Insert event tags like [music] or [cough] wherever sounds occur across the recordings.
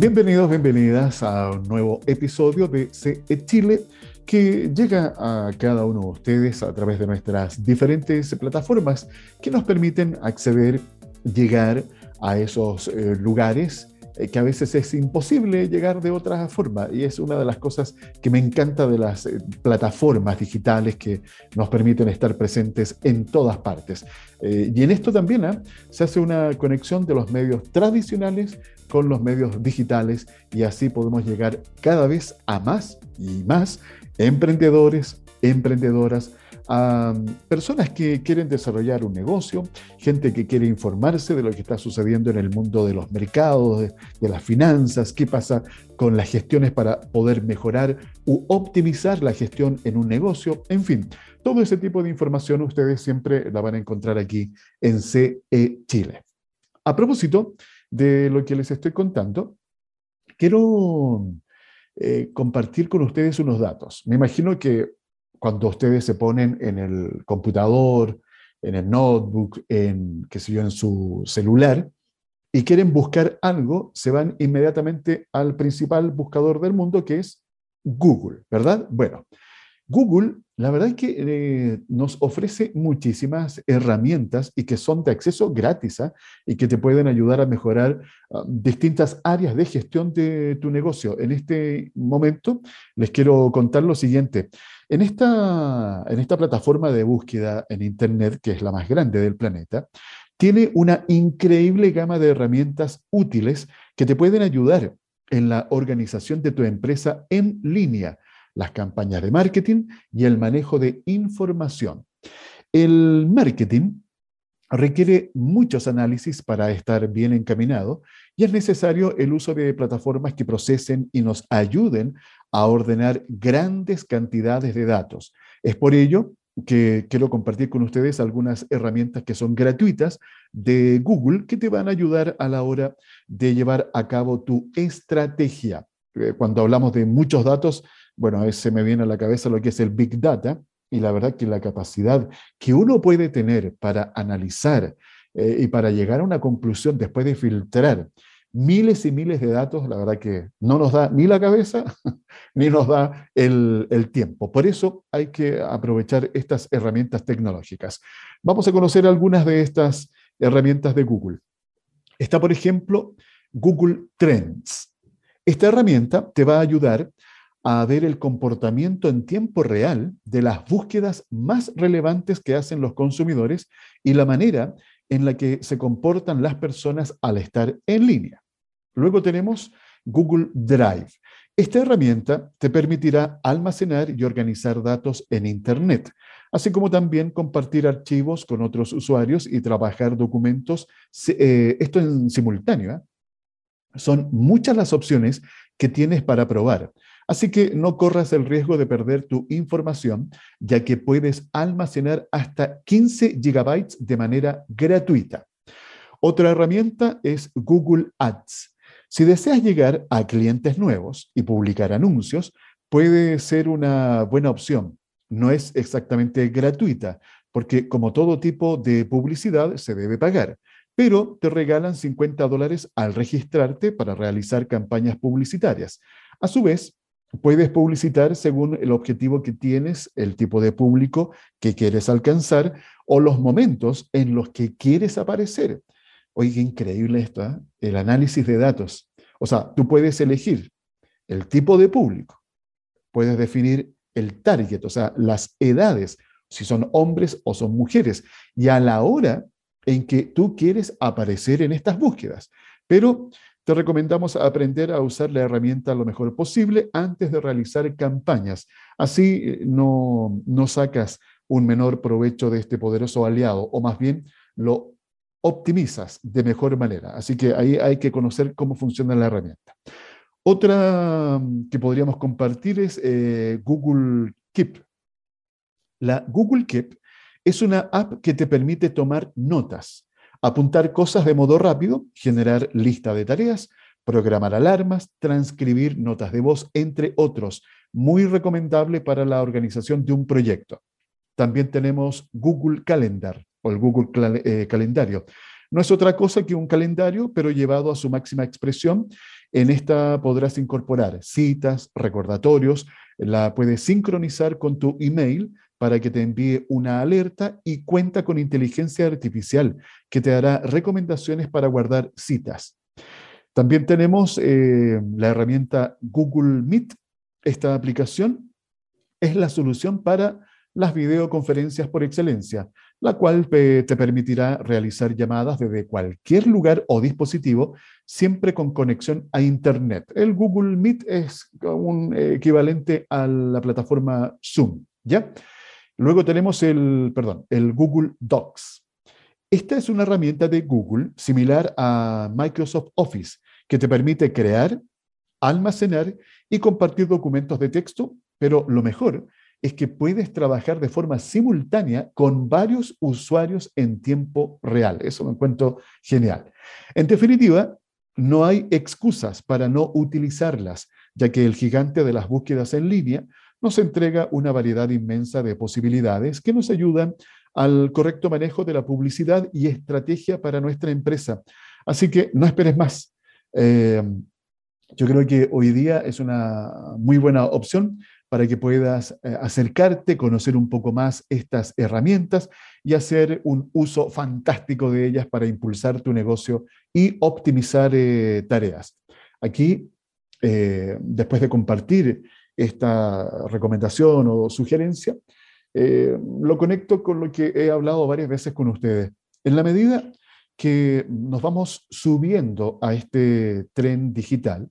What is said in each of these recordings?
Bienvenidos, bienvenidas a un nuevo episodio de CE Chile que llega a cada uno de ustedes a través de nuestras diferentes plataformas que nos permiten acceder, llegar a esos eh, lugares que a veces es imposible llegar de otra forma. Y es una de las cosas que me encanta de las eh, plataformas digitales que nos permiten estar presentes en todas partes. y en esto también ¿ah? se hace una conexión de los medios tradicionales con los medios digitales y así podemos llegar cada vez a más y más emprendedores, emprendedoras, a personas que quieren desarrollar un negocio, gente que quiere informarse de lo que está sucediendo en el mundo de los mercados, de, las finanzas, qué pasa con las gestiones para poder mejorar u optimizar la gestión en un negocio, en fin, todo ese tipo de información ustedes siempre la van a encontrar aquí en CE Chile. A propósito de lo que les estoy contando, quiero eh, compartir con ustedes unos datos. Me imagino que cuando ustedes se ponen en el computador, en el notebook, en, en su celular, y quieren buscar algo, se van inmediatamente al principal buscador del mundo, que es Google, ¿verdad? Bueno, Google, la verdad es que eh, nos ofrece muchísimas herramientas y que son de acceso gratis ¿ah? y que te pueden ayudar a mejorar ah, distintas áreas de gestión de tu negocio. En este momento les quiero contar lo siguiente. En esta, plataforma de búsqueda en Internet, que es la más grande del planeta, tiene una increíble gama de herramientas útiles que te pueden ayudar en la organización de tu empresa en línea las campañas de marketing y el manejo de información. El marketing requiere muchos análisis para estar bien encaminado y es necesario el uso de plataformas que procesen y nos ayuden a ordenar grandes cantidades de datos. Es por ello que quiero compartir con ustedes algunas herramientas que son gratuitas de Google que te van a ayudar a la hora de llevar a cabo tu estrategia. Eh, cuando hablamos de muchos datos, bueno, se me viene a la cabeza lo que es el Big Data y la verdad que la capacidad que uno puede tener para analizar eh, y para llegar a una conclusión después de filtrar miles y miles de datos, la verdad que no nos da ni la cabeza [laughs] ni nos da el, tiempo. Por eso hay que aprovechar estas herramientas tecnológicas. Vamos a conocer algunas de estas herramientas de Google. Está, por ejemplo, Google Trends. Esta herramienta te va a ayudar a ver el comportamiento en tiempo real de las búsquedas más relevantes que hacen los consumidores y la manera en la que se comportan las personas al estar en línea. Luego tenemos Google Drive. Esta herramienta te permitirá almacenar y organizar datos en Internet, así como también compartir archivos con otros usuarios y trabajar documentos, eh, esto en simultáneo. ¿eh? Son muchas las opciones que tienes para probar. Así que no corras el riesgo de perder tu información, ya que puedes almacenar hasta 15 gigabytes de manera gratuita. Otra herramienta es Google Ads. Si deseas llegar a clientes nuevos y publicar anuncios, puede ser una buena opción. No es exactamente gratuita, porque como todo tipo de publicidad se debe pagar, pero te regalan 50 dólares al registrarte para realizar campañas publicitarias. A su vez, puedes publicitar según el objetivo que tienes, el tipo de público que quieres alcanzar o los momentos en los que quieres aparecer. Oye, increíble esto, ¿eh? el análisis de datos. O sea, tú puedes elegir el tipo de público, puedes definir el target, o sea, las edades, si son hombres o son mujeres, y a la hora en que tú quieres aparecer en estas búsquedas. Pero te recomendamos aprender a usar la herramienta lo mejor posible antes de realizar campañas. Así eh, no, no sacas un menor provecho de este poderoso aliado, o más bien lo optimizas de mejor manera. Así que ahí hay que conocer cómo funciona la herramienta. Otra mm, que podríamos compartir es eh, Google Keep. La Google Keep es una app que te permite tomar notas apuntar cosas de modo rápido, generar lista de tareas, programar alarmas, transcribir notas de voz, entre otros muy recomendable para la organización de un proyecto. También tenemos Google Calendar o el Google eh, Calendario. No es otra cosa que un calendario, pero llevado a su máxima expresión. En esta podrás incorporar citas, recordatorios, la puedes sincronizar con tu email para que te envíe una alerta y cuenta con inteligencia artificial que te dará recomendaciones para guardar citas. También tenemos eh, la herramienta Google Meet. Esta aplicación es la solución para las videoconferencias por excelencia, la cual te permitirá realizar llamadas desde cualquier lugar o dispositivo, siempre con conexión a Internet. El Google Meet es un equivalente a la plataforma Zoom, ¿ya? Luego tenemos el, perdón, el Google Docs. Esta es una herramienta de Google similar a Microsoft Office que te permite crear, almacenar y compartir documentos de texto, pero lo mejor es que puedes trabajar de forma simultánea con varios usuarios en tiempo real. Eso me encuentro genial. En definitiva, no hay excusas para no utilizarlas, ya que el gigante de las búsquedas en línea nos entrega una variedad inmensa de posibilidades que nos ayudan al correcto manejo de la publicidad y estrategia para nuestra empresa. Así que no esperes más. Eh, yo creo que hoy día es una muy buena opción para que puedas eh, acercarte, conocer un poco más estas herramientas y hacer un uso fantástico de ellas para impulsar tu negocio y optimizar eh, tareas. Aquí, después de compartir esta recomendación o sugerencia, eh, lo conecto con lo que he hablado varias veces con ustedes. En la medida que nos vamos subiendo a este tren digital,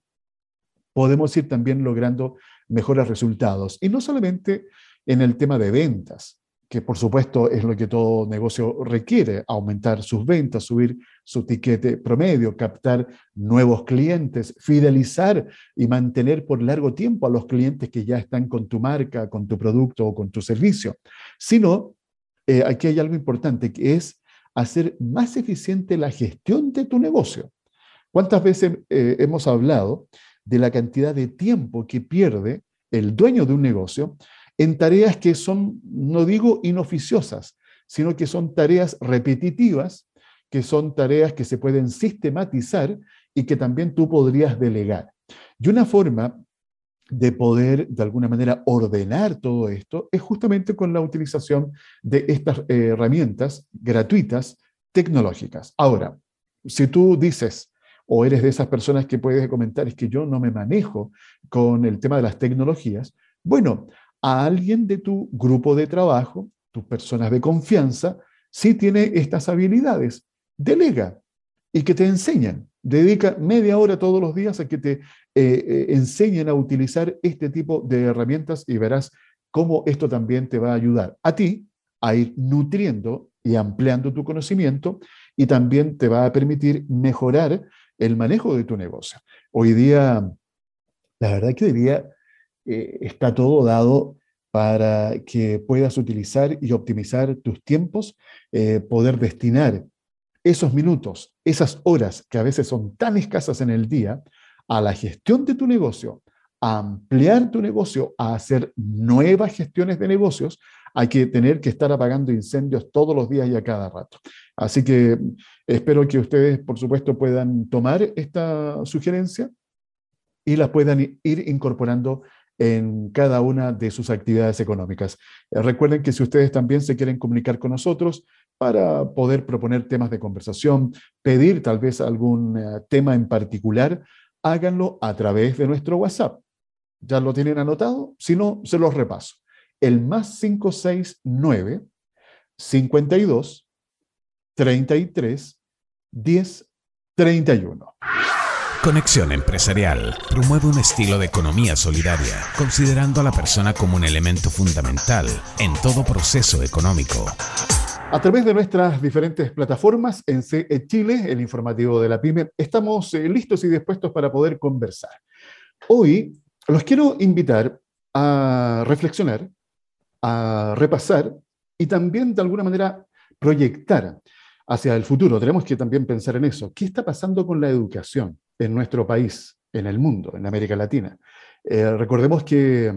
podemos ir también logrando mejores resultados. Y no solamente en el tema de ventas, que por supuesto es lo que todo negocio requiere, aumentar sus ventas, subir su tiquete promedio, captar nuevos clientes, fidelizar y mantener por largo tiempo a los clientes que ya están con tu marca, con tu producto o con tu servicio. Sino, eh, aquí hay algo importante que es hacer más eficiente la gestión de tu negocio. ¿Cuántas veces eh, hemos hablado de la cantidad de tiempo que pierde el dueño de un negocio en tareas que son, no digo inoficiosas, sino que son tareas repetitivas, que son tareas que se pueden sistematizar y que también tú podrías delegar. Y una forma de poder, de alguna manera, ordenar todo esto es justamente con la utilización de estas eh, herramientas gratuitas tecnológicas. Ahora, si tú dices, o eres de esas personas que puedes comentar, es que yo no me manejo con el tema de las tecnologías, bueno, a alguien de tu grupo de trabajo, tus personas de confianza, si tiene estas habilidades. Delega y que te enseñen. Dedica media hora todos los días a que te eh, eh, enseñen a utilizar este tipo de herramientas y verás cómo esto también te va a ayudar a ti a ir nutriendo y ampliando tu conocimiento y también te va a permitir mejorar el manejo de tu negocio. Hoy día, la verdad que día eh, está todo dado para que puedas utilizar y optimizar tus tiempos, eh, poder destinar esos minutos, esas horas que a veces son tan escasas en el día, a la gestión de tu negocio, a ampliar tu negocio, a hacer nuevas gestiones de negocios, hay que tener que estar apagando incendios todos los días y a cada rato. Así que espero que ustedes, por supuesto, puedan tomar esta sugerencia y la puedan ir incorporando en cada una de sus actividades económicas. Eh, recuerden que si ustedes también se quieren comunicar con nosotros para poder proponer temas de conversación, pedir tal vez algún eh, tema en particular, háganlo a través de nuestro WhatsApp. ¿Ya lo tienen anotado? Si no, se los repaso. El más 569 52 33 10 31. Conexión Empresarial promueve un estilo de economía solidaria, considerando a la persona como un elemento fundamental en todo proceso económico. A través de nuestras diferentes plataformas en CE Chile, el informativo de la PyME, estamos eh, listos y dispuestos para poder conversar. Hoy los quiero invitar a reflexionar, a repasar y también de alguna manera proyectar hacia el futuro. Tenemos que también pensar en eso. ¿Qué está pasando con la educación? en nuestro país, en el mundo, en América Latina. recordemos que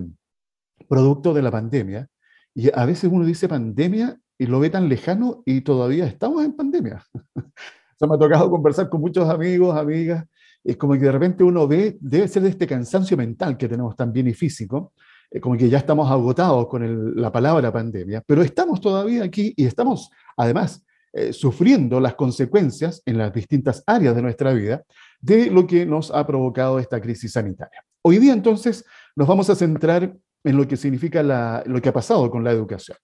producto de la pandemia, y a veces uno dice pandemia y lo ve tan lejano y todavía estamos en pandemia. [laughs] Se me ha tocado conversar con muchos amigos, amigas, es como que de repente uno ve, debe ser de este cansancio mental que tenemos también y físico, eh, como que ya estamos agotados con la palabra pandemia, pero estamos todavía aquí y estamos además eh, sufriendo las consecuencias en las distintas áreas de nuestra vida de lo que nos ha provocado esta crisis sanitaria. Hoy día entonces nos vamos a centrar en lo que significa lo que ha pasado con la educación.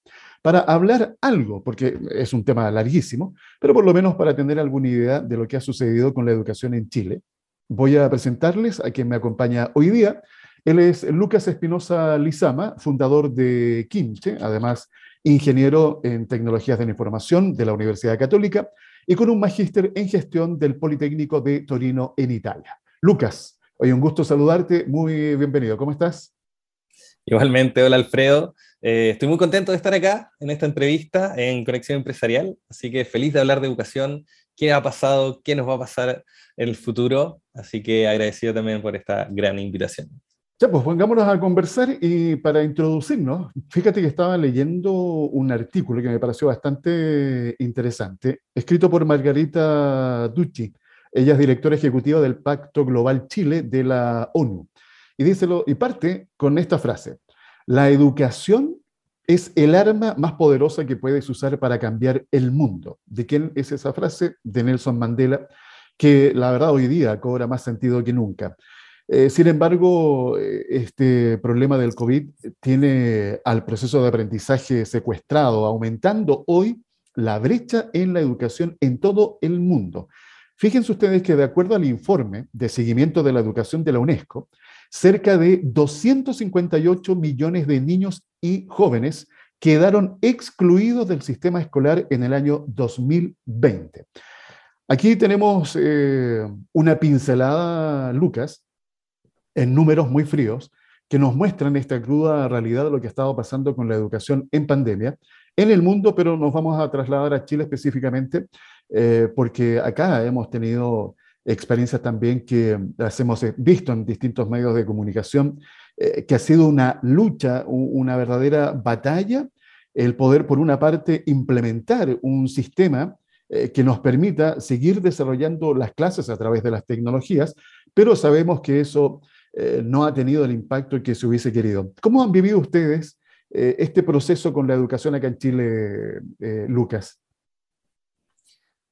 Para hablar algo, porque es un tema larguísimo, pero por lo menos para tener alguna idea de lo que ha sucedido con la educación en Chile, voy a presentarles a quien me acompaña hoy día. Él es Lucas Espinosa Lizama, fundador de Quinche, además ingeniero en tecnologías de la información de la Universidad Católica y con un magíster en gestión del Politécnico de Torino en Italia. Lucas, hoy un gusto saludarte, muy bienvenido, ¿cómo estás? Igualmente, hola Alfredo. Eh, estoy muy contento de estar acá en esta entrevista en Conexión Empresarial, así que feliz de hablar de educación, qué ha pasado, qué nos va a pasar en el futuro, así que agradecido también por esta gran invitación. Ya, pues pongámonos a conversar y para introducirnos, fíjate que estaba leyendo un artículo que me pareció bastante interesante, escrito por Margarita Ducci. Ella es directora ejecutiva del Pacto Global Chile de la ONU. Y, díselo, y parte con esta frase. La educación es el arma más poderosa que puedes usar para cambiar el mundo. ¿De quién es esa frase? De Nelson Mandela, que la verdad hoy día cobra más sentido que nunca. Eh, sin embargo, eh, este problema del COVID tiene al proceso de aprendizaje secuestrado, aumentando hoy la brecha en la educación en todo el mundo. Fíjense ustedes que de acuerdo al informe de seguimiento de la educación de la UNESCO, cerca de 258 millones de niños y jóvenes quedaron excluidos del sistema escolar en el año 2020. Aquí tenemos eh, una pincelada, Lucas, en números muy fríos, que nos muestran esta cruda realidad de lo que ha estado pasando con la educación en pandemia en el mundo, pero nos vamos a trasladar a Chile específicamente, eh, porque acá hemos tenido experiencias también que las hemos visto en distintos medios de comunicación, eh, que ha sido una lucha, una verdadera batalla, el poder, por una parte, implementar un sistema eh, que nos permita seguir desarrollando las clases a través de las tecnologías, pero sabemos que eso eh, no ha tenido el impacto que se hubiese querido. ¿Cómo han vivido ustedes este proceso con la educación acá en Chile, Lucas?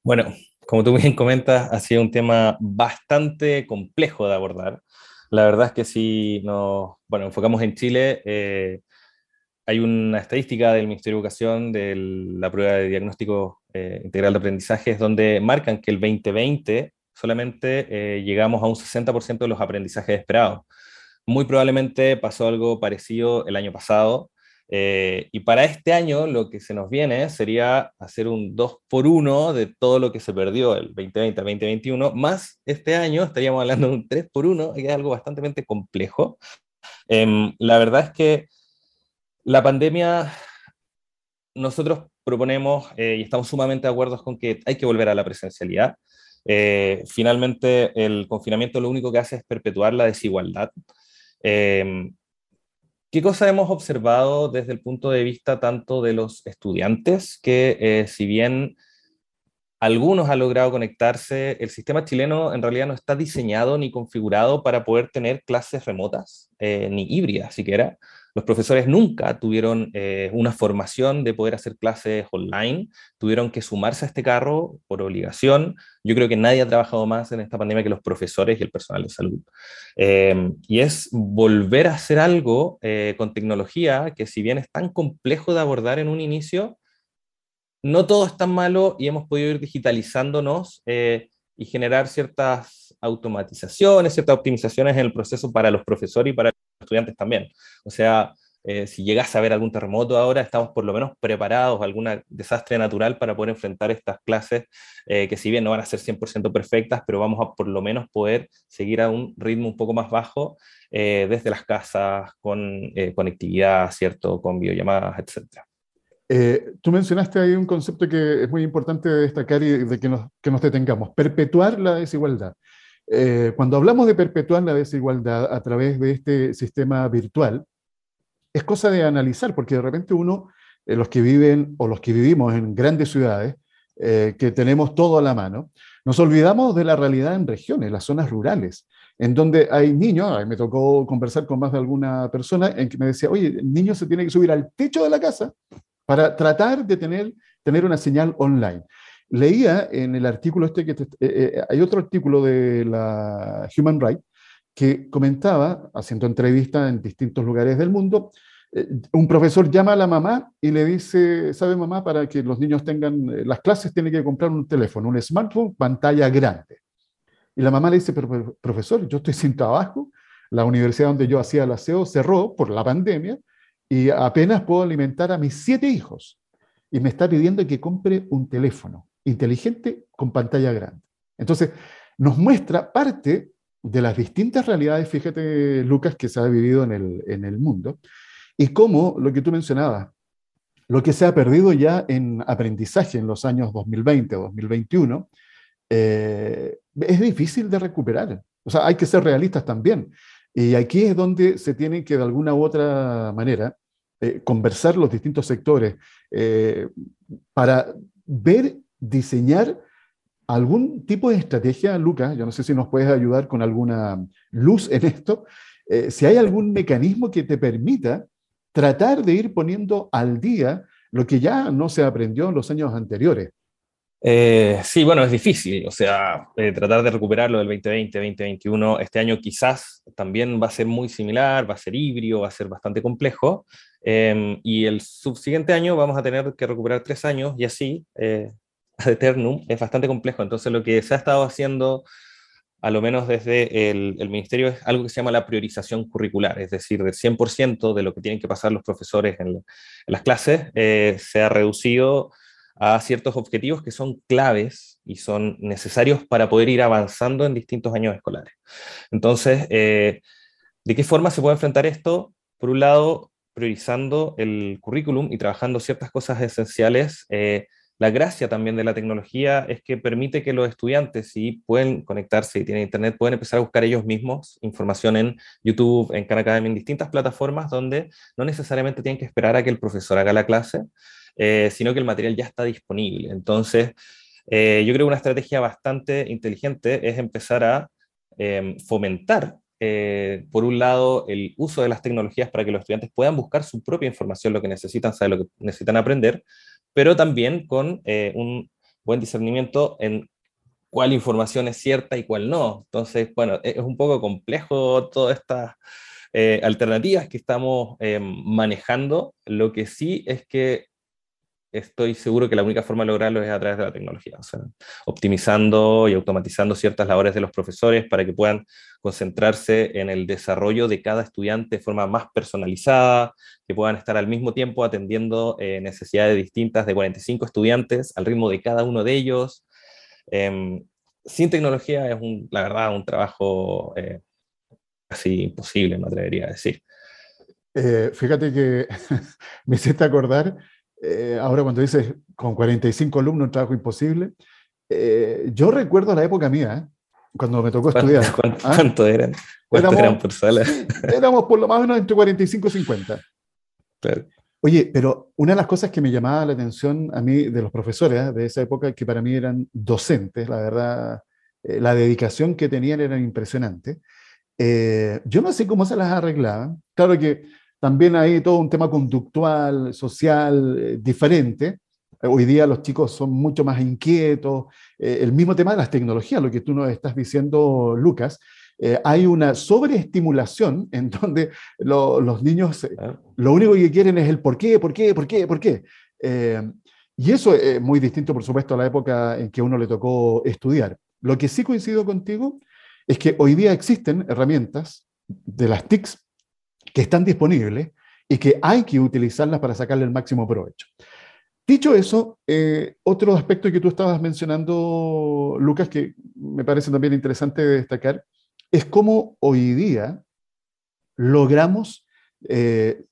Bueno, como tú bien comentas, ha sido un tema bastante complejo de abordar. La verdad es que si nos bueno, enfocamos en Chile, eh, hay una estadística del Ministerio de Educación de la prueba de diagnóstico eh, integral de aprendizajes donde marcan que el 2020 solamente eh, llegamos a un 60% de los aprendizajes esperados. Muy probablemente pasó algo parecido el año pasado, eh, y para este año lo que se nos viene sería hacer un 2 por 1 de todo lo que se perdió el 2020 al 2021, más este año estaríamos hablando de un 3 por 1, que es algo bastante complejo. Em, la verdad es que la pandemia, nosotros proponemos eh, y estamos sumamente de acuerdo con que hay que volver a la presencialidad. Eh, finalmente, el confinamiento lo único que hace es perpetuar la desigualdad. Em, ¿Qué cosa hemos observado desde el punto de vista tanto de los estudiantes, que eh, si bien algunos han logrado conectarse, el sistema chileno en realidad no está diseñado ni configurado para poder tener clases remotas, eh, ni híbridas siquiera. Los profesores nunca tuvieron eh, una formación de poder hacer clases online, tuvieron que sumarse a este carro por obligación. Yo creo que nadie ha trabajado más en esta pandemia que los profesores y el personal de salud. Em, y es volver a hacer algo eh, con tecnología que si bien es tan complejo de abordar en un inicio, no todo es tan malo y hemos podido ir digitalizándonos eh, y generar ciertas automatizaciones, ciertas optimizaciones en el proceso para los profesores y para estudiantes también. O sea, eh, si llegas a ver algún terremoto ahora, estamos por lo menos preparados a algún desastre natural para poder enfrentar estas clases, eh, que si bien no van a ser 100% perfectas, pero vamos a por lo menos poder seguir a un ritmo un poco más bajo eh, desde las casas, con conectividad, ¿cierto? Con videollamadas, etc. tú mencionaste ahí un concepto que es muy importante destacar y de que nos, que nos detengamos, perpetuar la desigualdad. Eh, cuando hablamos de perpetuar la desigualdad a través de este sistema virtual, es cosa de analizar, porque de repente uno, eh, los que viven o los que vivimos en grandes ciudades, eh, que tenemos todo a la mano, nos olvidamos de la realidad en regiones, las zonas rurales, en donde hay niños, me tocó conversar con más de alguna persona en que me decía, oye, el niño se tiene que subir al techo de la casa para tratar de tener, tener una señal online. Leía en el artículo este que eh, eh, hay otro artículo de la Human Rights que comentaba, haciendo entrevistas en distintos lugares del mundo, eh, un profesor llama a la mamá y le dice, ¿sabe mamá? Para que los niños tengan las clases tiene que comprar un teléfono, un smartphone, pantalla grande. Y la mamá le dice, pero profesor, yo estoy sin trabajo, la universidad donde yo hacía el aseo cerró por la pandemia y apenas puedo alimentar a mis siete hijos. Y me está pidiendo que compre un teléfono inteligente con pantalla grande. Entonces, nos muestra parte de las distintas realidades, fíjate, Lucas, que se ha vivido en el, en el mundo, y cómo lo que tú mencionabas, lo que se ha perdido ya en aprendizaje en los años 2020 o 2021, eh, es difícil de recuperar. O sea, hay que ser realistas también. Y aquí es donde se tienen que, de alguna u otra manera, eh, conversar los distintos sectores eh, para ver diseñar algún tipo de estrategia, Lucas, yo no sé si nos puedes ayudar con alguna luz en esto, eh, si hay algún mecanismo que te permita tratar de ir poniendo al día lo que ya no se aprendió en los años anteriores. Eh, sí, bueno, es difícil, o sea, eh, tratar de recuperarlo del 2020, 2021, este año quizás también va a ser muy similar, va a ser híbrido, va a ser bastante complejo, em, y el subsiguiente año vamos a tener que recuperar tres años y así [laughs] ad eternum es bastante complejo. Entonces, lo que se ha estado haciendo, a lo menos desde el, ministerio, es algo que se llama la priorización curricular, es decir, del 100% de lo que tienen que pasar los profesores en, las clases, eh, se ha reducido a ciertos objetivos que son claves y son necesarios para poder ir avanzando en distintos años escolares. Entonces, eh, ¿de qué forma se puede enfrentar esto? Por un lado, priorizando el currículum y trabajando ciertas cosas esenciales eh, la gracia también de la tecnología es que permite que los estudiantes, si pueden conectarse y tienen internet, pueden empezar a buscar ellos mismos información en YouTube, en Khan Academy, en distintas plataformas donde no necesariamente tienen que esperar a que el profesor haga la clase, eh, sino que el material ya está disponible. Entonces, eh, yo creo que una estrategia bastante inteligente es empezar a em, fomentar eh, por un lado, el uso de las tecnologías para que los estudiantes puedan buscar su propia información, lo que necesitan, saber lo que necesitan aprender, pero también con eh, un buen discernimiento en cuál información es cierta y cuál no. Entonces, bueno, e-, es un poco complejo todas estas eh, alternativas que estamos eh, manejando. Lo que sí es que estoy seguro que la única forma de lograrlo es a través de la tecnología, o sea, optimizando y automatizando ciertas labores de los profesores para que puedan concentrarse en el desarrollo de cada estudiante de forma más personalizada, que puedan estar al mismo tiempo atendiendo eh, necesidades distintas de 45 estudiantes al ritmo de cada uno de ellos. Em, sin tecnología es, la verdad, un trabajo eh, casi imposible, me atrevería a decir. Eh, fíjate que [laughs] me hiciste acordar eh, ahora cuando dices con 45 alumnos un trabajo imposible, eh, yo recuerdo la época mía, ¿eh? cuando me tocó estudiar. ¿Cuánto, ¿ah? eran? ¿Cuánto eran por sala? éramos por lo más menos entre 45 y 50. Oye, pero una de las cosas que me llamaba la atención a mí de los profesores de esa época, que para mí eran docentes, la verdad, la dedicación que tenían era impresionante. yo no sé cómo se las arreglaban. Claro que también hay todo un tema conductual, social, eh, diferente. Hoy día los chicos son mucho más inquietos. Eh, el mismo tema de las tecnologías, lo que tú nos estás diciendo, Lucas. Eh, hay una sobreestimulación [laughs] en donde los niños lo único que quieren es el por qué, por qué, por qué, por qué. y eso es muy distinto, por supuesto, a la época en que uno le tocó estudiar. Lo que sí coincido contigo es que hoy día existen herramientas de las TICs que están disponibles y que hay que utilizarlas para sacarle el máximo provecho. Dicho eso, eh, otro aspecto que tú estabas mencionando, Lucas, que me parece también interesante destacar, es cómo hoy día logramos eh,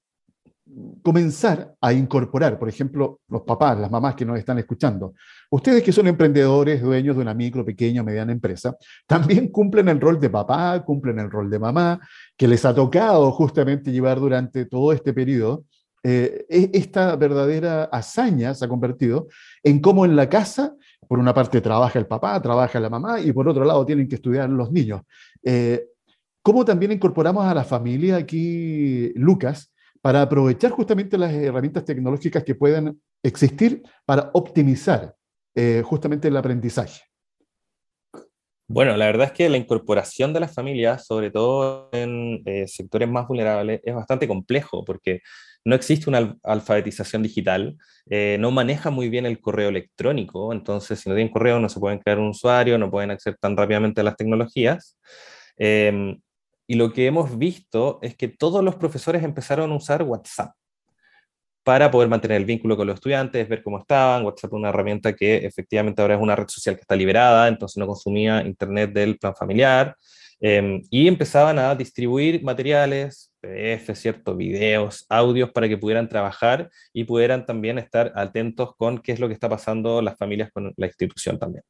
comenzar a incorporar, por ejemplo, los papás, las mamás que nos están escuchando, ustedes que son emprendedores, dueños de una micro, pequeña o mediana empresa, también cumplen el rol de papá, cumplen el rol de mamá, que les ha tocado justamente llevar durante todo este periodo. Eh, e-, esta verdadera hazaña se ha convertido en cómo en la casa, por una parte trabaja el papá, trabaja la mamá y por otro lado tienen que estudiar los niños. Eh, ¿Cómo también incorporamos a la familia aquí, Lucas, para aprovechar justamente las herramientas tecnológicas que pueden existir para optimizar eh, justamente el aprendizaje. Bueno, la verdad es que la incorporación de las familias, sobre todo en eh, sectores más vulnerables, es bastante complejo porque no existe una alfabetización digital, eh, no maneja muy bien el correo electrónico, entonces si no tienen correo no se pueden crear un usuario, no pueden acceder tan rápidamente a las tecnologías. Em, y lo que hemos visto es que todos los profesores empezaron a usar WhatsApp para poder mantener el vínculo con los estudiantes, ver cómo estaban. WhatsApp es una herramienta que efectivamente ahora es una red social que está liberada, entonces no consumía internet del plan familiar. Em, y empezaban a distribuir materiales, PDF, ¿cierto? videos, audios para que pudieran trabajar y pudieran también estar atentos con qué es lo que está pasando las familias con la institución también.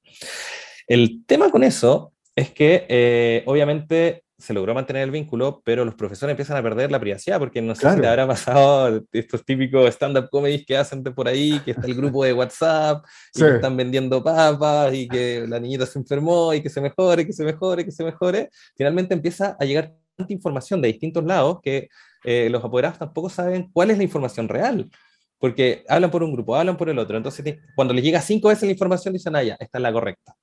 El tema con eso es que eh, obviamente se logró mantener el vínculo, pero los profesores empiezan a perder la privacidad, porque no sé si te habrá pasado estos típicos stand-up comedies que hacen de por ahí, que está el grupo de WhatsApp, y que están vendiendo papas, y que la niñita se enfermó, y que se mejore, que se mejore, que se mejore. Finalmente empieza a llegar tanta información de distintos lados que eh, los apoderados tampoco saben cuál es la información real. Porque hablan por un grupo, hablan por el otro. Entonces, cuando les llega cinco veces la información, dicen, ah, ya, esta es la correcta.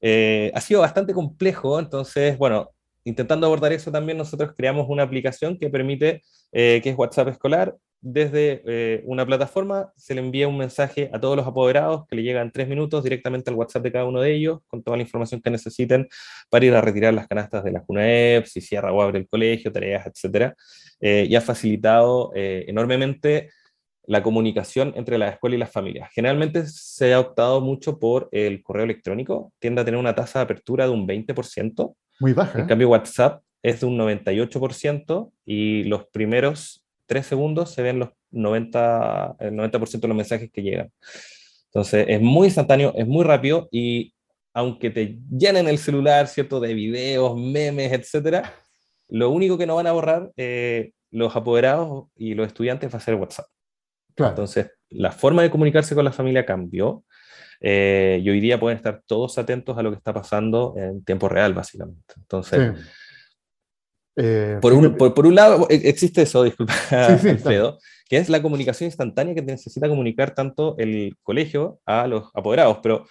Eh, ha sido bastante complejo, entonces, bueno, intentando abordar eso también, nosotros creamos una aplicación que permite, eh, que es WhatsApp escolar, desde eh, una plataforma se le envía un mensaje a todos los apoderados que le llega en tres minutos directamente al WhatsApp de cada uno de ellos, con toda la información que necesiten para ir a retirar las canastas de la CUNAEP, si cierra o abre el colegio, tareas, etc. Eh, y ha facilitado enormemente la comunicación entre la escuela y las familias. Generalmente se ha optado mucho por el correo electrónico, tiende a tener una tasa de apertura de un 20%, muy baja. En cambio, WhatsApp es de un 98% y los primeros tres segundos se ven los 90, el 90% de los mensajes que llegan. Entonces, es muy instantáneo, es muy rápido y aunque te llenen el celular, ¿cierto? De videos, memes, etcétera, lo único que no van a borrar eh, los apoderados y los estudiantes va a ser WhatsApp. Entonces, la forma de comunicarse con la familia cambió eh, y hoy día pueden estar todos atentos a lo que está pasando en tiempo real, básicamente. Entonces, eh, por, un, por, un, lado, e, existe eso, disculpa, [laughs] Alfredo, que es la comunicación instantánea que necesita comunicar tanto el colegio a los apoderados, pero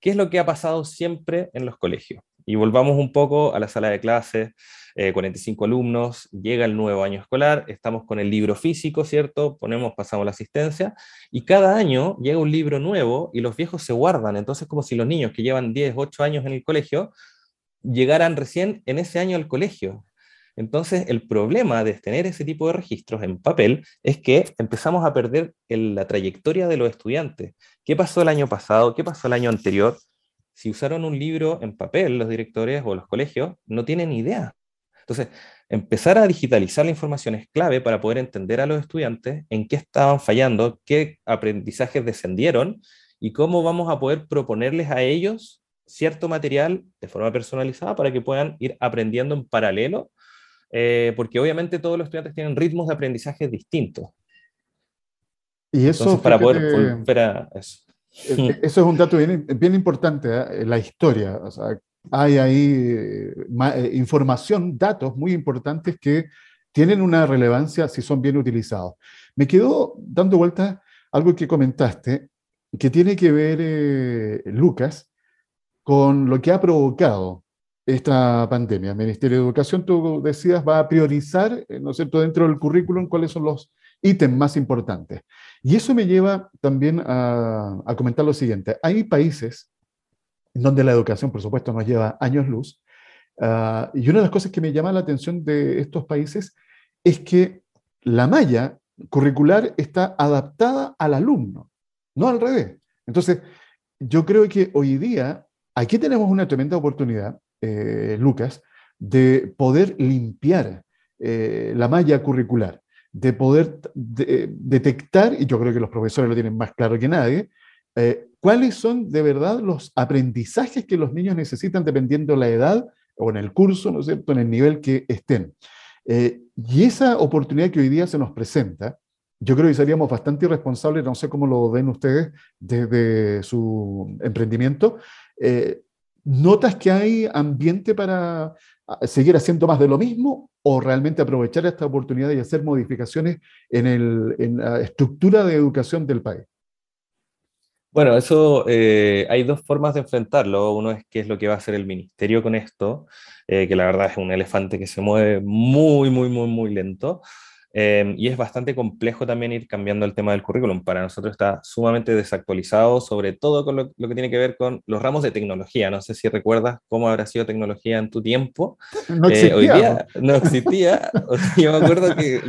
¿qué es lo que ha pasado siempre en los colegios? Y volvamos un poco a la sala de clases, 45 eh, alumnos, llega el nuevo año escolar, estamos con el libro físico, ¿cierto? Ponemos, pasamos la asistencia, y cada año llega un libro nuevo y los viejos se guardan, entonces como si los niños que llevan 10, 8 años en el colegio, llegaran recién en ese año al colegio. Entonces, el problema de tener ese tipo de registros en papel es que empezamos a perder la trayectoria de los estudiantes. ¿Qué pasó el año pasado? ¿Qué pasó el año anterior? Si usaron un libro en papel, los directores o los colegios no tienen idea. Entonces, empezar a digitalizar la información es clave para poder entender a los estudiantes en qué estaban fallando, qué aprendizajes descendieron y cómo vamos a poder proponerles a ellos cierto material de forma personalizada para que puedan ir aprendiendo en paralelo, eh, porque obviamente todos los estudiantes tienen ritmos de aprendizaje distintos. Y eso, para poder volver a eso. Eh, eh, eso es un dato bien, bien importante, la historia. O sea, hay ahí eh, información, datos muy importantes que tienen una relevancia si son bien utilizados. Me quedó dando vuelta algo que comentaste, que tiene que ver, eh, Lucas, con lo que ha provocado esta pandemia. Ministerio de Educación, tú decías, va a priorizar, eh, ¿no es cierto?, dentro del currículum cuáles son los ítems más importantes. Y eso me lleva también a, a comentar lo siguiente. Hay países donde la educación, por supuesto, nos lleva años luz. Ah, y una de las cosas que me llama la atención de estos países es que la malla curricular está adaptada al alumno, no al revés. Entonces, yo creo que hoy día aquí tenemos una tremenda oportunidad, eh, Lucas, de poder limpiar eh, la malla curricular. De poder detectar, y yo creo que los profesores lo tienen más claro que nadie, eh, cuáles son de verdad los aprendizajes que los niños necesitan dependiendo de la edad o en el curso, ¿no es cierto?, en el nivel que estén. Eh, y esa oportunidad que hoy día se nos presenta, yo creo que seríamos bastante irresponsables, no sé cómo lo ven ustedes desde su emprendimiento. Eh, ¿Notas que hay ambiente para ah, seguir haciendo más de lo mismo o realmente aprovechar esta oportunidad y hacer modificaciones en, la estructura de educación del país? Bueno, eso eh, hay dos formas de enfrentarlo. Uno es qué es lo que va a hacer el ministerio con esto, eh, que la verdad es un elefante que se mueve muy, muy, muy, muy lento. Em, y es bastante complejo también ir cambiando el tema del currículum. Para nosotros está sumamente desactualizado, sobre todo con lo, que tiene que ver con los ramos de tecnología. No sé si recuerdas cómo habrá sido tecnología en tu tiempo. No existía. Eh, hoy día [laughs] no existía. yo me acuerdo que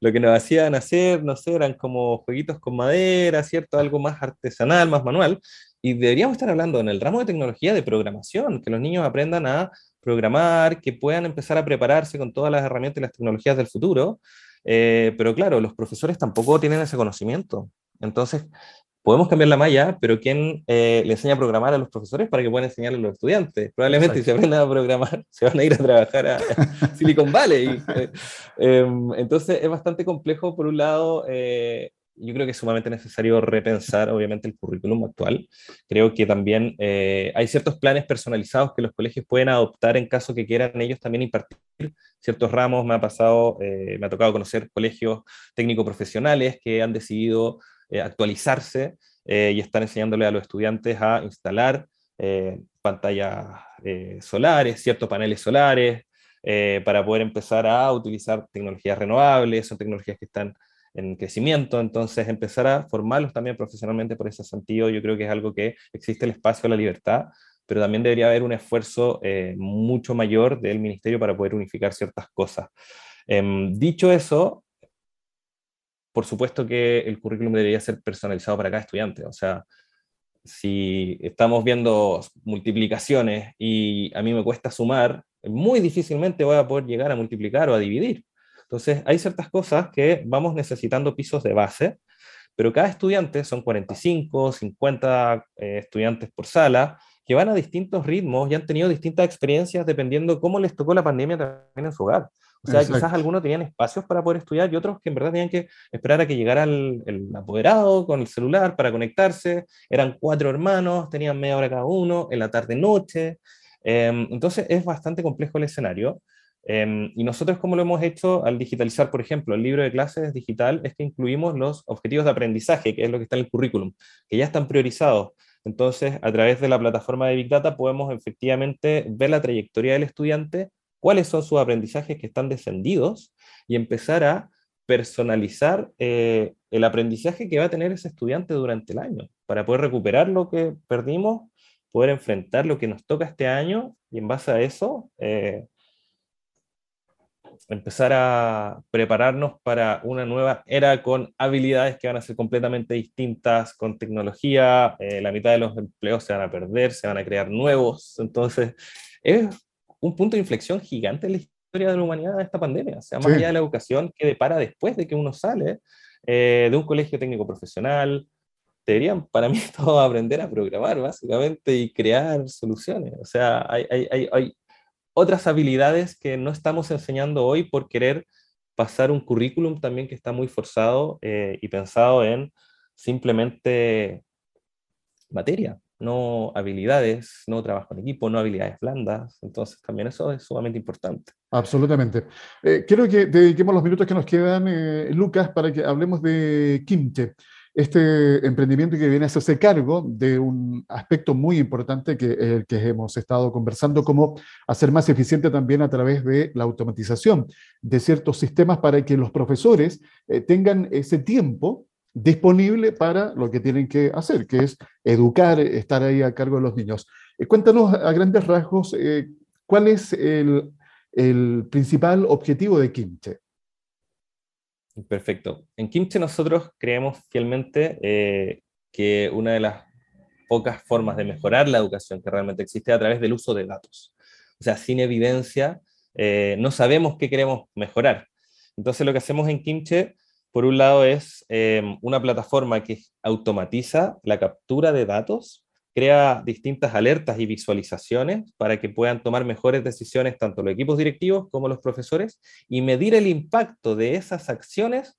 lo que nos hacían hacer, no sé, eran como jueguitos con madera, ¿cierto? Algo más artesanal, más manual. Y deberíamos estar hablando en el ramo de tecnología de programación, que los niños aprendan a programar, que puedan empezar a prepararse con todas las herramientas y las tecnologías del futuro. Eh, pero claro, los profesores tampoco tienen ese conocimiento. Entonces, podemos cambiar la malla, pero ¿quién eh, le enseña a programar a los profesores para que puedan enseñarle a los estudiantes? Probablemente si se aprendan a programar, [laughs] se van a ir a trabajar a Silicon Valley. [laughs] Eh, em, entonces es bastante complejo, por un lado, eh, yo creo que es sumamente necesario repensar, obviamente, el currículum actual. Creo que también hay ciertos planes personalizados que los colegios pueden adoptar en caso que quieran ellos también impartir ciertos ramos. Me ha pasado, me ha tocado conocer colegios técnico-profesionales que han decidido eh, actualizarse eh, y están enseñándole a los estudiantes a instalar eh, pantallas solares, ciertos paneles solares, para poder empezar a utilizar tecnologías renovables, son tecnologías que están en crecimiento, entonces empezar a formarlos también profesionalmente por ese sentido, yo creo que es algo que existe el espacio a la libertad, pero también debería haber un esfuerzo mucho mayor del ministerio para poder unificar ciertas cosas. Em, dicho eso, por supuesto que el currículum debería ser personalizado para cada estudiante. O sea, si estamos viendo multiplicaciones y a mí me cuesta sumar, muy difícilmente voy a poder llegar a multiplicar o a dividir. Entonces, hay ciertas cosas que vamos necesitando pisos de base, pero cada estudiante, son 45, 50 eh, estudiantes por sala, que van a distintos ritmos y han tenido distintas experiencias dependiendo cómo les tocó la pandemia también en su hogar. O sea, quizás algunos tenían espacios para poder estudiar y otros que en verdad tenían que esperar a que llegara el, apoderado con el celular para conectarse. Eran cuatro hermanos, tenían media hora cada uno, en la tarde-noche. Em, entonces es bastante complejo el escenario. Em, y nosotros, como lo hemos hecho al digitalizar, por ejemplo, el libro de clases digital, es que incluimos los objetivos de aprendizaje, que es lo que está en el currículum, que ya están priorizados. Entonces, a través de la plataforma de Big Data podemos efectivamente ver la trayectoria del estudiante cuáles son sus aprendizajes que están descendidos y empezar a personalizar eh, el aprendizaje que va a tener ese estudiante durante el año, para poder recuperar lo que perdimos, poder enfrentar lo que nos toca este año y en base a eso eh, empezar a prepararnos para una nueva era con habilidades que van a ser completamente distintas, con tecnología, eh, la mitad de los empleos se van a perder, se van a crear nuevos, entonces es un punto de inflexión gigante en la historia de la humanidad de esta pandemia. O sea, más allá de la educación que depara después de que uno sale eh, de un colegio técnico profesional, deberían para mí [laughs] todos aprender a programar básicamente y crear soluciones. O sea, hay, hay, hay, otras habilidades que no estamos enseñando hoy por querer pasar un currículum también que está muy forzado eh, y pensado en simplemente materia no habilidades, no trabajo en equipo, no habilidades blandas. Entonces también eso es sumamente importante. Absolutamente. Eh, quiero que dediquemos los minutos que nos quedan, eh, Lucas, para que hablemos de Kimche, este emprendimiento que viene a hacerse cargo de un aspecto muy importante que que hemos estado conversando, como hacer más eficiente también a través de la automatización de ciertos sistemas para que los profesores eh, tengan ese tiempo disponible para lo que tienen que hacer, que es educar, estar ahí a cargo de los niños. Eh, cuéntanos a grandes rasgos eh, cuál es el, principal objetivo de Kimche. Perfecto. En Kimche nosotros creemos fielmente eh, que una de las pocas formas de mejorar la educación que realmente existe a través del uso de datos. O sea, sin evidencia, no sabemos qué queremos mejorar. Entonces lo que hacemos en Kimche, por un lado, es em, una plataforma que automatiza la captura de datos, crea distintas alertas y visualizaciones para que puedan tomar mejores decisiones tanto los equipos directivos como los profesores y medir el impacto de esas acciones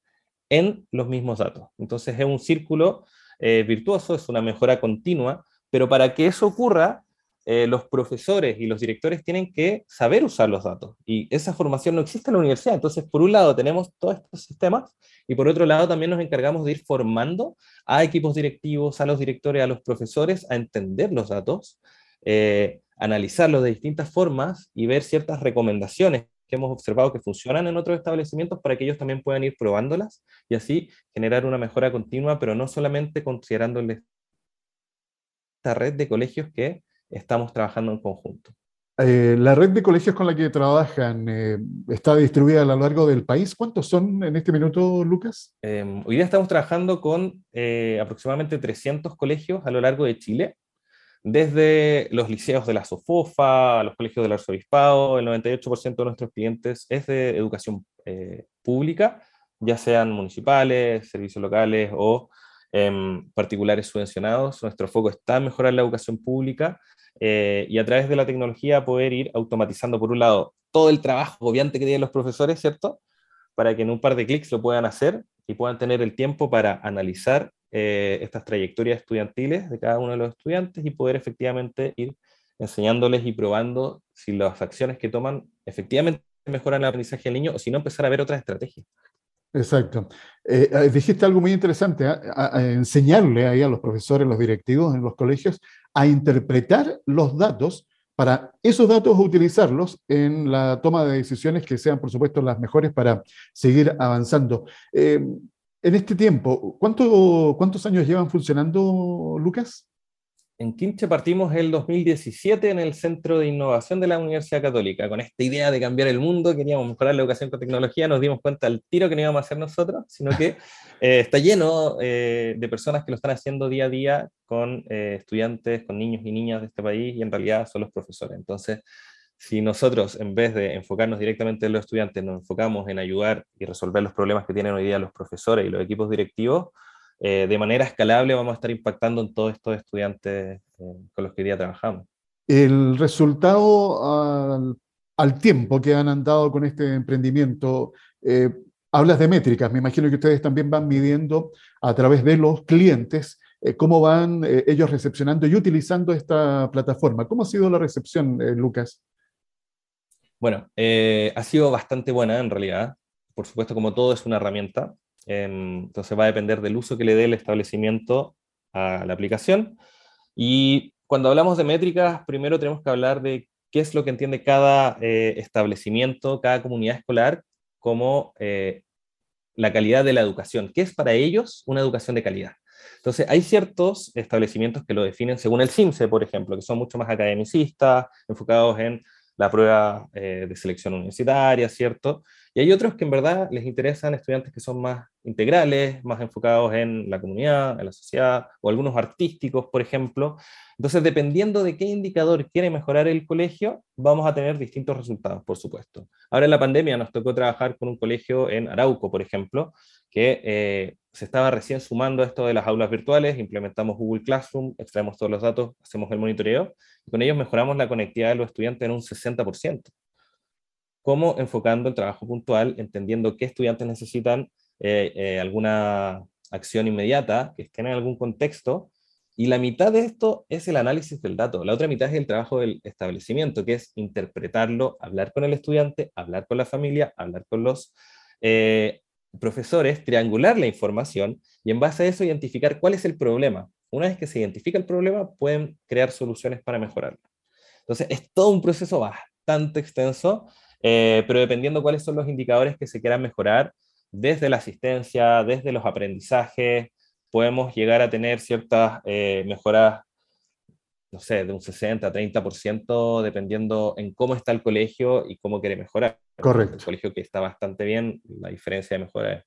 en los mismos datos. Entonces es un círculo eh, virtuoso, es una mejora continua, pero para que eso ocurra, eh, los profesores y los directores tienen que saber usar los datos. Y esa formación no existe en la universidad. Entonces, por un lado, tenemos todos estos sistemas y por otro lado, también nos encargamos de ir formando a equipos directivos, a los directores, a los profesores a entender los datos, eh, analizarlos de distintas formas y ver ciertas recomendaciones que hemos observado que funcionan en otros establecimientos para que ellos también puedan ir probándolas y así generar una mejora continua, pero no solamente considerando esta red de colegios que estamos trabajando en conjunto. Eh, la red de colegios con la que trabajan eh, está distribuida a lo largo del país. ¿Cuántos son en este minuto, Lucas? Em, hoy día estamos trabajando con eh, aproximadamente 300 colegios a lo largo de Chile, desde los liceos de la SOFOFA, los colegios del arzobispado. El 98% de nuestros clientes es de educación pública, ya sean municipales, servicios locales o em, particulares subvencionados. Nuestro foco está en mejorar la educación pública eh, y a través de la tecnología poder ir automatizando, por un lado, todo el trabajo obviamente que tienen los profesores, ¿cierto? Para que en un par de clics lo puedan hacer y puedan tener el tiempo para analizar eh, estas trayectorias estudiantiles de cada uno de los estudiantes y poder efectivamente ir enseñándoles y probando si las acciones que toman efectivamente mejoran el aprendizaje del niño o si no empezar a ver otras estrategias. Exacto. Eh, eh, dijiste algo muy interesante, ¿eh? enseñarle ahí a los profesores, los directivos en los colegios a interpretar los datos para esos datos utilizarlos en la toma de decisiones que sean, por supuesto, las mejores para seguir avanzando. en este tiempo, ¿cuánto, ¿cuántos años llevan funcionando, Lucas? En Quinche partimos el 2017 en el Centro de Innovación de la Universidad Católica. Con esta idea de cambiar el mundo, queríamos mejorar la educación con tecnología, nos dimos cuenta al tiro que no íbamos a hacer nosotros, sino que [laughs] eh, está lleno eh, de personas que lo están haciendo día a día con eh, estudiantes, con niños y niñas de este país, y en realidad son los profesores. Entonces, si nosotros, en vez de enfocarnos directamente en los estudiantes, nos enfocamos en ayudar y resolver los problemas que tienen hoy día los profesores y los equipos directivos, eh, de manera escalable vamos a estar impactando en todos estos estudiantes eh, con los que hoy día trabajamos. El resultado al, tiempo que han andado con este emprendimiento, eh, hablas de métricas, me imagino que ustedes también van midiendo a través de los clientes cómo van ellos recepcionando y utilizando esta plataforma. ¿Cómo ha sido la recepción, Lucas? Bueno, ha sido bastante buena en realidad. Por supuesto, como todo es una herramienta, entonces va a depender del uso que le dé el establecimiento a la aplicación. Y cuando hablamos de métricas, primero tenemos que hablar de qué es lo que entiende cada eh, establecimiento, cada comunidad escolar como eh, la calidad de la educación. ¿Qué es para ellos una educación de calidad? Entonces, hay ciertos establecimientos que lo definen según el CIMSE, por ejemplo, que son mucho más academicistas, enfocados en la prueba eh, de selección universitaria, ¿cierto? Y hay otros que en verdad les interesan estudiantes que son más integrales, más enfocados en la comunidad, en la sociedad, o algunos artísticos, por ejemplo. Entonces, dependiendo de qué indicador quiere mejorar el colegio, vamos a tener distintos resultados, por supuesto. Ahora en la pandemia nos tocó trabajar con un colegio en Arauco, por ejemplo, que eh, se estaba recién sumando a esto de las aulas virtuales, implementamos Google Classroom, extraemos todos los datos, hacemos el monitoreo, y con ellos mejoramos la conectividad de los estudiantes en un 60% como enfocando el trabajo puntual, entendiendo qué estudiantes necesitan eh, eh, alguna acción inmediata, que estén en algún contexto, y la mitad de esto es el análisis del dato. La otra mitad es el trabajo del establecimiento, que es interpretarlo, hablar con el estudiante, hablar con la familia, hablar con los eh, profesores, triangular la información y en base a eso identificar cuál es el problema. Una vez que se identifica el problema, pueden crear soluciones para mejorarlo. Entonces, es todo un proceso bastante extenso eh, pero dependiendo cuáles son los indicadores que se quieran mejorar, desde la asistencia, desde los aprendizajes, podemos llegar a tener ciertas eh, mejoras, no sé, de un 60, 30%, dependiendo en cómo está el colegio y cómo quiere mejorar. Correcto. Un colegio que está bastante bien, la diferencia de mejora es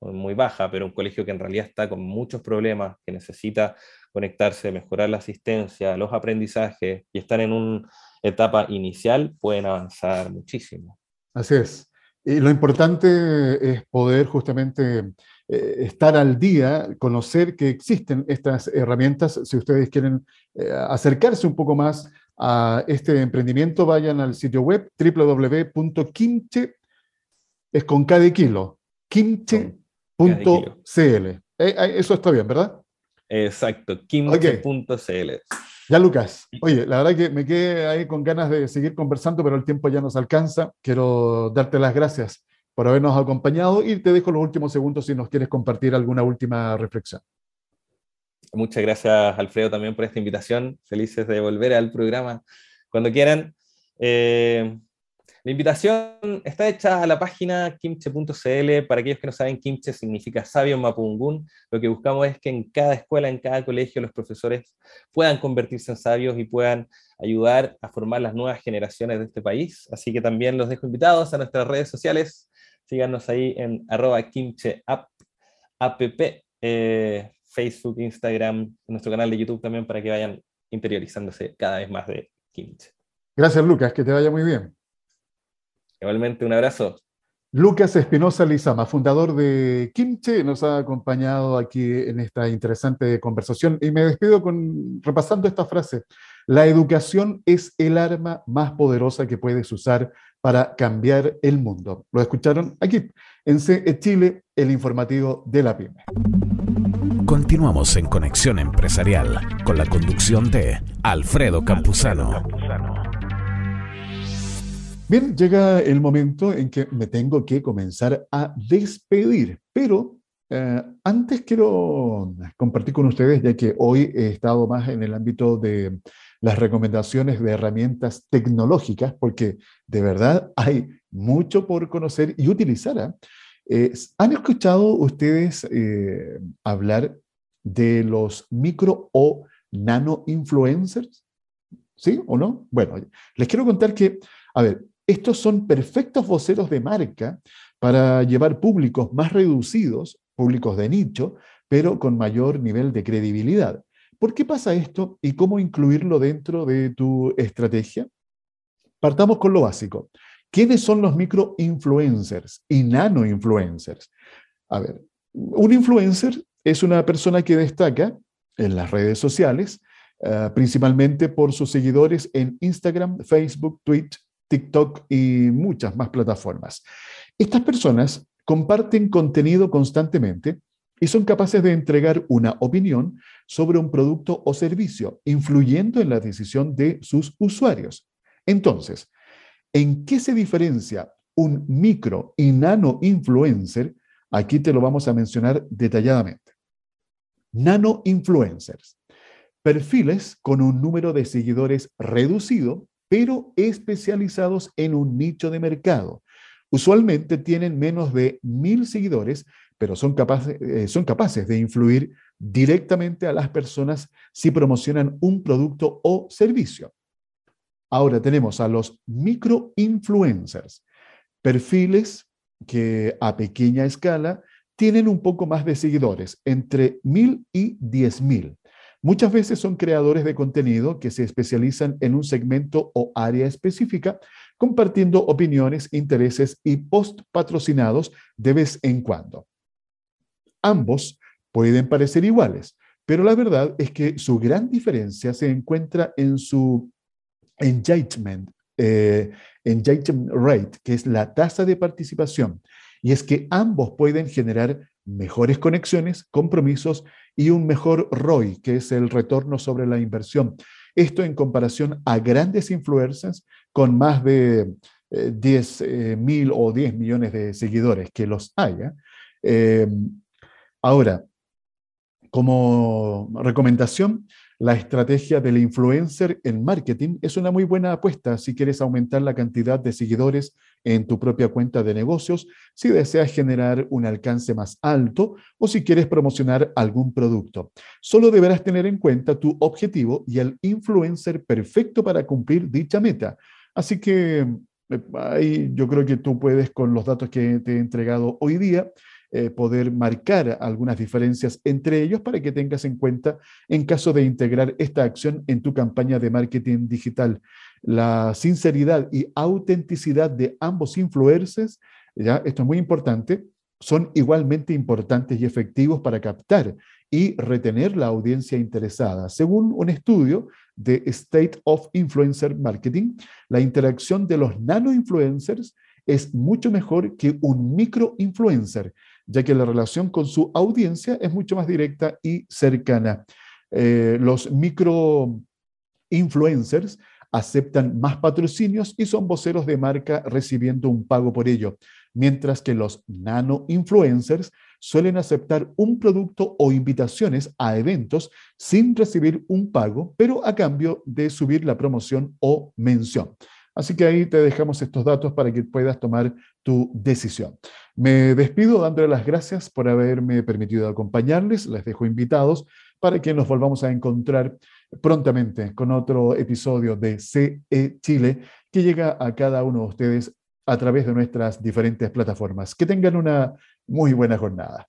muy baja, pero un colegio que en realidad está con muchos problemas, que necesita conectarse, mejorar la asistencia, los aprendizajes y estar en una etapa inicial, pueden avanzar muchísimo. Así es. Y lo importante es poder justamente eh, estar al día, conocer que existen estas herramientas. Si ustedes quieren eh, acercarse un poco más a este emprendimiento, vayan al sitio web www.kimche, es con cada kilo, kimche.cl. Eh, eso está bien, ¿verdad? Exacto, kimche.cl. Ya, Lucas, oye, la verdad que me quedé ahí con ganas de seguir conversando, pero el tiempo ya nos alcanza. Quiero darte las gracias por habernos acompañado y te dejo los últimos segundos si nos quieres compartir alguna última reflexión. Muchas gracias, Alfredo, también por esta invitación. Felices de volver al programa cuando quieran. Eh, la invitación está hecha a la página kimche.cl. Para aquellos que no saben, kimche significa sabio mapungún. Lo que buscamos es que en cada escuela, en cada colegio, los profesores puedan convertirse en sabios y puedan ayudar a formar las nuevas generaciones de este país. Así que también los dejo invitados a nuestras redes sociales. Síganos ahí en arroba kimcheapp, app, eh, Facebook, Instagram, nuestro canal de YouTube también para que vayan interiorizándose cada vez más de kimche. Gracias, Lucas. Que te vaya muy bien. Igualmente, un abrazo. Lucas Espinosa Lizama, fundador de Kimche, nos ha acompañado aquí en esta interesante conversación y me despido con repasando esta frase. La educación es el arma más poderosa que puedes usar para cambiar el mundo. Lo escucharon aquí en CE Chile, el informativo de la PYME. Continuamos en Conexión Empresarial con la conducción de Alfredo Campuzano. Llega el momento en que me tengo que comenzar a despedir, pero eh, antes quiero compartir con ustedes, ya que hoy he estado más en el ámbito de las recomendaciones de herramientas tecnológicas, porque de verdad hay mucho por conocer y utilizar. ¿ah? ¿Han escuchado ustedes eh, hablar de los micro o nano influencers? ¿Sí o no? Bueno, les quiero contar que, a ver, estos son perfectos voceros de marca para llevar públicos más reducidos, públicos de nicho, pero con mayor nivel de credibilidad. ¿Por qué pasa esto y cómo incluirlo dentro de tu estrategia? Partamos con lo básico. ¿Quiénes son los micro-influencers y nano-influencers? A ver, un influencer es una persona que destaca en las redes sociales, eh, principalmente por sus seguidores en Instagram, Facebook, Twitter, TikTok y muchas más plataformas. Estas personas comparten contenido constantemente y son capaces de entregar una opinión sobre un producto o servicio, influyendo en la decisión de sus usuarios. Entonces, ¿en qué se diferencia un micro y nano influencer? Aquí te lo vamos a mencionar detalladamente. Nano influencers. Perfiles con un número de seguidores reducido pero especializados en un nicho de mercado. Usualmente tienen menos de mil seguidores, pero son capaces, eh, son capaces de influir directamente a las personas si promocionan un producto o servicio. Ahora tenemos a los microinfluencers, perfiles que a pequeña escala tienen un poco más de seguidores, entre mil y diez mil. Muchas veces son creadores de contenido que se especializan en un segmento o área específica, compartiendo opiniones, intereses y post patrocinados de vez en cuando. Ambos pueden parecer iguales, pero la verdad es que su gran diferencia se encuentra en su engagement, eh, engagement rate, que es la tasa de participación. Y es que ambos pueden generar mejores conexiones, compromisos y un mejor ROI, que es el retorno sobre la inversión. Esto en comparación a grandes influencers con más de 10 eh, eh, mil o 10 millones de seguidores, que los haya. Eh, ahora, como recomendación, la estrategia del influencer en marketing es una muy buena apuesta si quieres aumentar la cantidad de seguidores en tu propia cuenta de negocios, si deseas generar un alcance más alto o si quieres promocionar algún producto. Solo deberás tener en cuenta tu objetivo y el influencer perfecto para cumplir dicha meta. Así que eh, ahí yo creo que tú puedes con los datos que te he entregado hoy día eh, poder marcar algunas diferencias entre ellos para que tengas en cuenta en caso de integrar esta acción en tu campaña de marketing digital. La sinceridad y autenticidad de ambos influencers ¿ya? Esto es muy importante. Son igualmente importantes y efectivos para captar y retener la audiencia interesada. Según un estudio de State of Influencer Marketing, la interacción de los nano-influencers es mucho mejor que un micro-influencer, ya que la relación con su audiencia es mucho más directa y cercana. Eh, los micro-influencers aceptan más patrocinios y son voceros de marca recibiendo un pago por ello, mientras que los nano-influencers suelen aceptar un producto o invitaciones a eventos sin recibir un pago, pero a cambio de subir la promoción o mención. Así que ahí te dejamos estos datos para que puedas tomar tu decisión. Me despido dándole las gracias por haberme permitido acompañarles. Les dejo invitados para que nos volvamos a encontrar prontamente con otro episodio de CE Chile que llega a cada uno de ustedes a través de nuestras diferentes plataformas. Que tengan una muy buena jornada.